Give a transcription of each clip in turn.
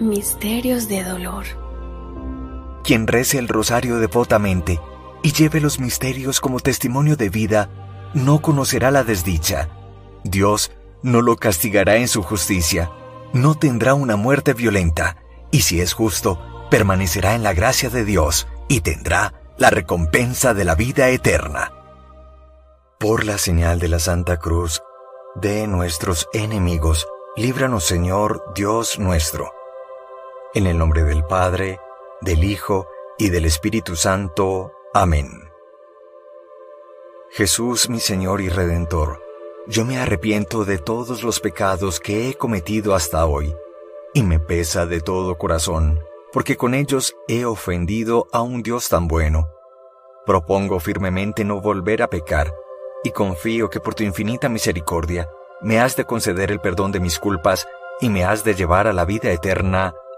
Misterios de dolor. Quien rece el rosario devotamente y lleve los misterios como testimonio de vida, no conocerá la desdicha. Dios no lo castigará en su justicia, no tendrá una muerte violenta, y si es justo, permanecerá en la gracia de Dios y tendrá la recompensa de la vida eterna. Por la señal de la Santa Cruz, de nuestros enemigos, líbranos Señor Dios nuestro. En el nombre del Padre, del Hijo y del Espíritu Santo. Amén. Jesús mi Señor y Redentor, yo me arrepiento de todos los pecados que he cometido hasta hoy, y me pesa de todo corazón, porque con ellos he ofendido a un Dios tan bueno. Propongo firmemente no volver a pecar, y confío que por tu infinita misericordia me has de conceder el perdón de mis culpas y me has de llevar a la vida eterna.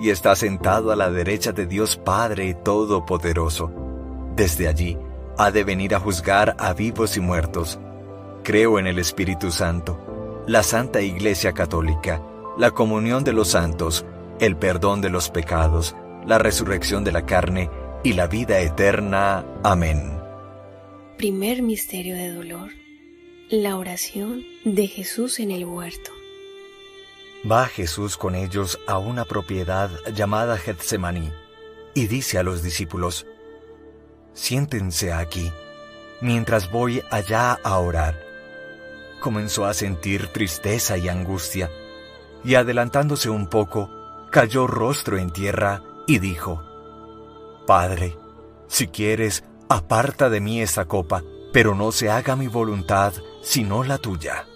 y está sentado a la derecha de Dios Padre Todopoderoso. Desde allí ha de venir a juzgar a vivos y muertos. Creo en el Espíritu Santo, la Santa Iglesia Católica, la comunión de los santos, el perdón de los pecados, la resurrección de la carne y la vida eterna. Amén. Primer misterio de dolor. La oración de Jesús en el huerto. Va Jesús con ellos a una propiedad llamada Getsemaní y dice a los discípulos, Siéntense aquí, mientras voy allá a orar. Comenzó a sentir tristeza y angustia, y adelantándose un poco, cayó rostro en tierra y dijo, Padre, si quieres, aparta de mí esta copa, pero no se haga mi voluntad, sino la tuya.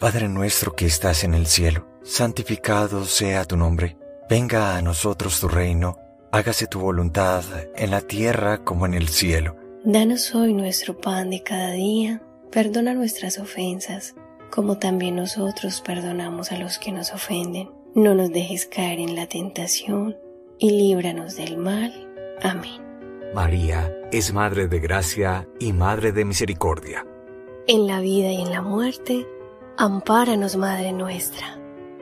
Padre nuestro que estás en el cielo, santificado sea tu nombre, venga a nosotros tu reino, hágase tu voluntad en la tierra como en el cielo. Danos hoy nuestro pan de cada día, perdona nuestras ofensas, como también nosotros perdonamos a los que nos ofenden. No nos dejes caer en la tentación, y líbranos del mal. Amén. María es Madre de Gracia y Madre de Misericordia. En la vida y en la muerte, ampáranos, Madre nuestra.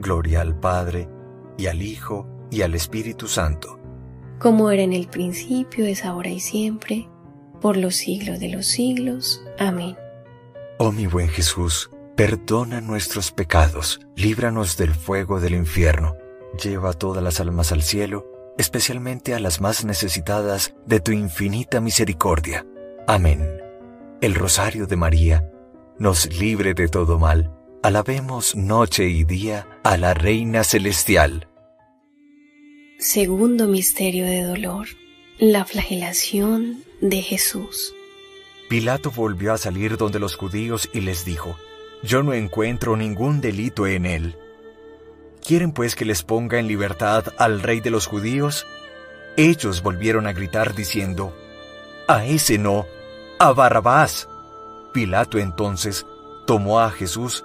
Gloria al Padre, y al Hijo, y al Espíritu Santo como era en el principio, es ahora y siempre, por los siglos de los siglos. Amén. Oh mi buen Jesús, perdona nuestros pecados, líbranos del fuego del infierno, lleva todas las almas al cielo, especialmente a las más necesitadas de tu infinita misericordia. Amén. El rosario de María nos libre de todo mal. Alabemos noche y día a la Reina Celestial. Segundo misterio de dolor, la flagelación de Jesús. Pilato volvió a salir donde los judíos y les dijo, Yo no encuentro ningún delito en él. ¿Quieren pues que les ponga en libertad al rey de los judíos? Ellos volvieron a gritar diciendo, A ese no, a Barrabás. Pilato entonces tomó a Jesús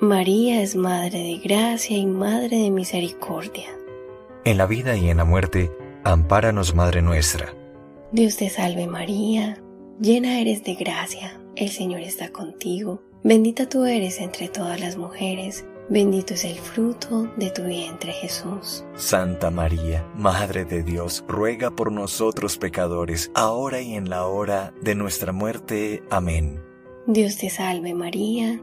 María es Madre de Gracia y Madre de Misericordia. En la vida y en la muerte, Ampáranos, Madre nuestra. Dios te salve María, llena eres de gracia, el Señor está contigo, bendita tú eres entre todas las mujeres, bendito es el fruto de tu vientre Jesús. Santa María, Madre de Dios, ruega por nosotros pecadores, ahora y en la hora de nuestra muerte. Amén. Dios te salve María,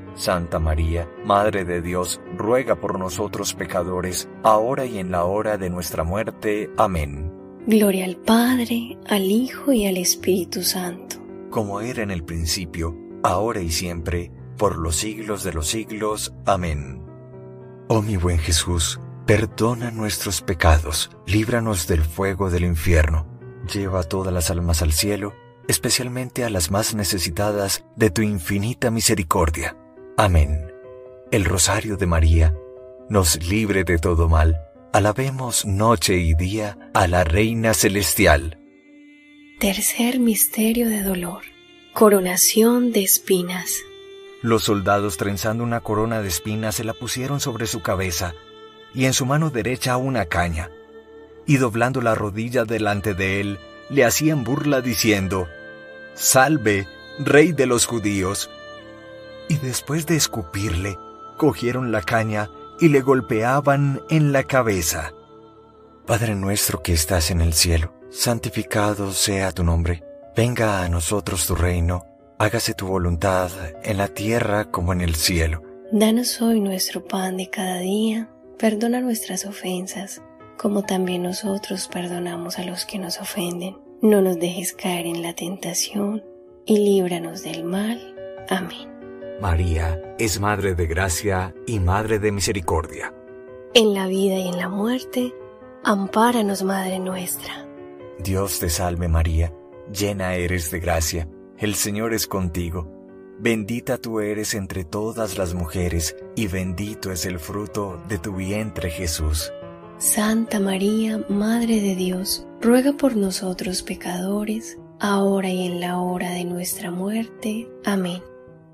Santa María, Madre de Dios, ruega por nosotros pecadores, ahora y en la hora de nuestra muerte. Amén. Gloria al Padre, al Hijo y al Espíritu Santo. Como era en el principio, ahora y siempre, por los siglos de los siglos. Amén. Oh mi buen Jesús, Perdona nuestros pecados, líbranos del fuego del infierno, lleva todas las almas al cielo, especialmente a las más necesitadas de tu infinita misericordia. Amén. El rosario de María nos libre de todo mal. Alabemos noche y día a la Reina Celestial. Tercer misterio de dolor. Coronación de espinas. Los soldados trenzando una corona de espinas se la pusieron sobre su cabeza y en su mano derecha una caña, y doblando la rodilla delante de él, le hacían burla diciendo, Salve, rey de los judíos. Y después de escupirle, cogieron la caña y le golpeaban en la cabeza. Padre nuestro que estás en el cielo, santificado sea tu nombre, venga a nosotros tu reino, hágase tu voluntad en la tierra como en el cielo. Danos hoy nuestro pan de cada día Perdona nuestras ofensas, como también nosotros perdonamos a los que nos ofenden. No nos dejes caer en la tentación, y líbranos del mal. Amén. María es Madre de Gracia y Madre de Misericordia. En la vida y en la muerte, ampáranos, Madre nuestra. Dios te salve María, llena eres de gracia, el Señor es contigo Bendita tú eres entre todas las mujeres, y bendito es el fruto de tu vientre Jesús. Santa María, Madre de Dios, ruega por nosotros pecadores, ahora y en la hora de nuestra muerte. Amén.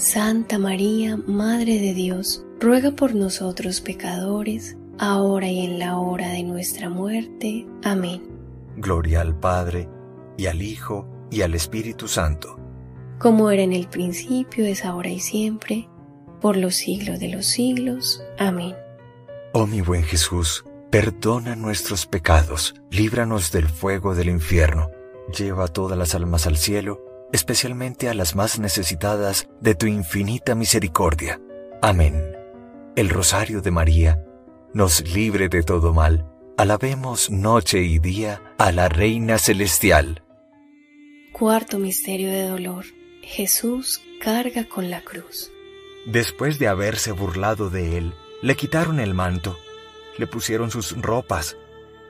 Santa María, Madre de Dios, ruega por nosotros pecadores, ahora y en la hora de nuestra muerte. Amén. Gloria al Padre, y al Hijo, y al Espíritu Santo. Como era en el principio, es ahora y siempre, por los siglos de los siglos. Amén. Oh mi buen Jesús, perdona nuestros pecados, líbranos del fuego del infierno, lleva todas las almas al cielo, especialmente a las más necesitadas de tu infinita misericordia. Amén. El Rosario de María nos libre de todo mal. Alabemos noche y día a la Reina Celestial. Cuarto Misterio de Dolor. Jesús carga con la cruz. Después de haberse burlado de él, le quitaron el manto, le pusieron sus ropas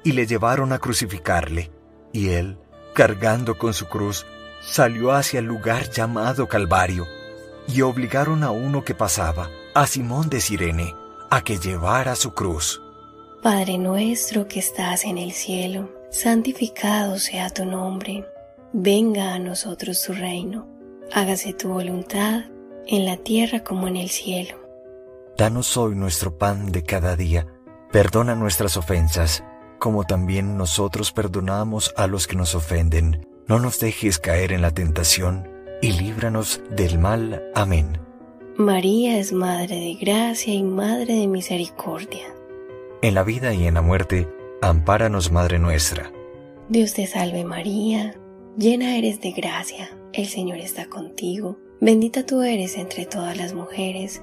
y le llevaron a crucificarle. Y él, cargando con su cruz, salió hacia el lugar llamado Calvario y obligaron a uno que pasaba, a Simón de Sirene, a que llevara su cruz. Padre nuestro que estás en el cielo, santificado sea tu nombre, venga a nosotros tu reino, hágase tu voluntad en la tierra como en el cielo. Danos hoy nuestro pan de cada día, perdona nuestras ofensas, como también nosotros perdonamos a los que nos ofenden no nos dejes caer en la tentación y líbranos del mal. Amén. María es Madre de Gracia y Madre de Misericordia. En la vida y en la muerte, ampáranos, Madre nuestra. Dios te salve María, llena eres de gracia, el Señor está contigo, bendita tú eres entre todas las mujeres,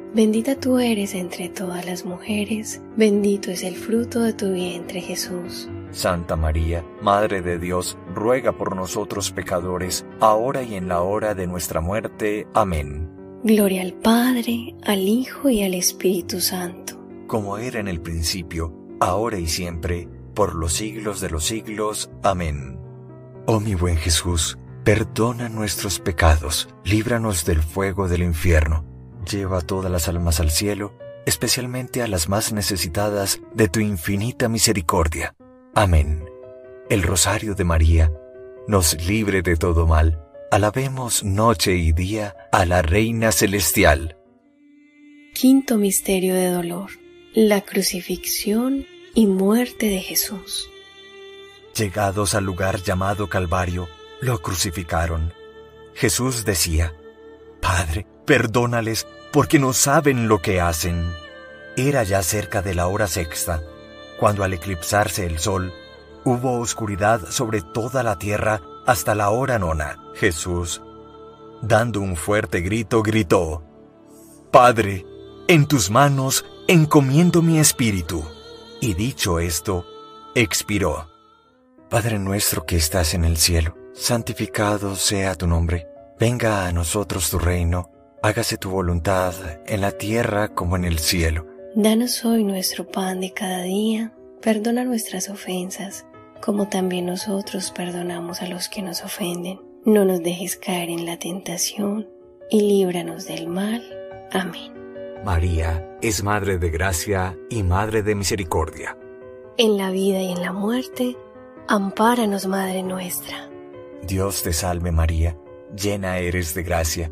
bendita tú eres entre todas las mujeres, bendito es el fruto de tu vientre Jesús. Santa María, Madre de Dios, ruega por nosotros pecadores, ahora y en la hora de nuestra muerte. Amén. Gloria al Padre, al Hijo y al Espíritu Santo. Como era en el principio, ahora y siempre, por los siglos de los siglos. Amén. Oh mi buen Jesús, Perdona nuestros pecados, líbranos del fuego del infierno, lleva todas las almas al cielo, especialmente a las más necesitadas de tu infinita misericordia. Amén. El rosario de María nos libre de todo mal. Alabemos noche y día a la Reina Celestial. Quinto Misterio de Dolor. La crucifixión y muerte de Jesús. Llegados al lugar llamado Calvario, lo crucificaron. Jesús decía, Padre, perdónales porque no saben lo que hacen. Era ya cerca de la hora sexta, cuando al eclipsarse el sol, hubo oscuridad sobre toda la tierra hasta la hora nona. Jesús, dando un fuerte grito, gritó, Padre, en tus manos encomiendo mi espíritu. Y dicho esto, expiró. Padre nuestro que estás en el cielo, santificado sea tu nombre, venga a nosotros tu reino, hágase tu voluntad en la tierra como en el cielo. Danos hoy nuestro pan de cada día, perdona nuestras ofensas, como también nosotros perdonamos a los que nos ofenden. No nos dejes caer en la tentación, y líbranos del mal. Amén. María es Madre de Gracia y Madre de Misericordia. En la vida y en la muerte, ampáranos, Madre nuestra. Dios te salve María, llena eres de gracia,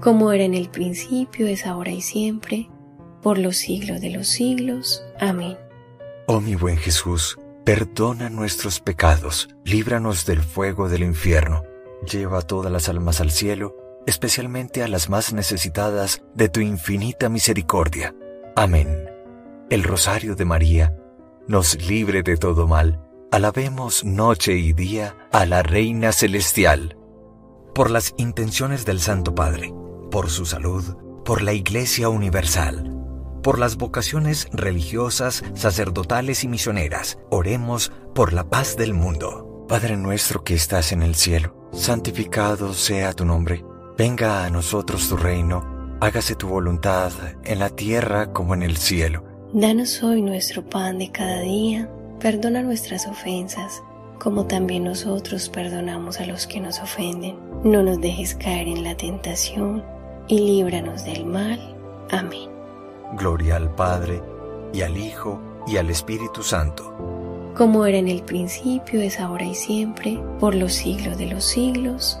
Como era en el principio, es ahora y siempre, por los siglos de los siglos. Amén. Oh mi buen Jesús, Perdona nuestros pecados, líbranos del fuego del infierno, lleva todas las almas al cielo, especialmente a las más necesitadas de tu infinita misericordia. Amén. El Rosario de María nos libre de todo mal. Alabemos noche y día a la Reina Celestial. Por las intenciones del Santo Padre, por su salud, por la Iglesia Universal por las vocaciones religiosas, sacerdotales y misioneras. Oremos por la paz del mundo. Padre nuestro que estás en el cielo, santificado sea tu nombre. Venga a nosotros tu reino. Hágase tu voluntad en la tierra como en el cielo. Danos hoy nuestro pan de cada día. Perdona nuestras ofensas, como también nosotros perdonamos a los que nos ofenden. No nos dejes caer en la tentación y líbranos del mal. Amén. Gloria al Padre, y al Hijo, y al Espíritu Santo. Como era en el principio, es ahora y siempre, por los siglos de los siglos.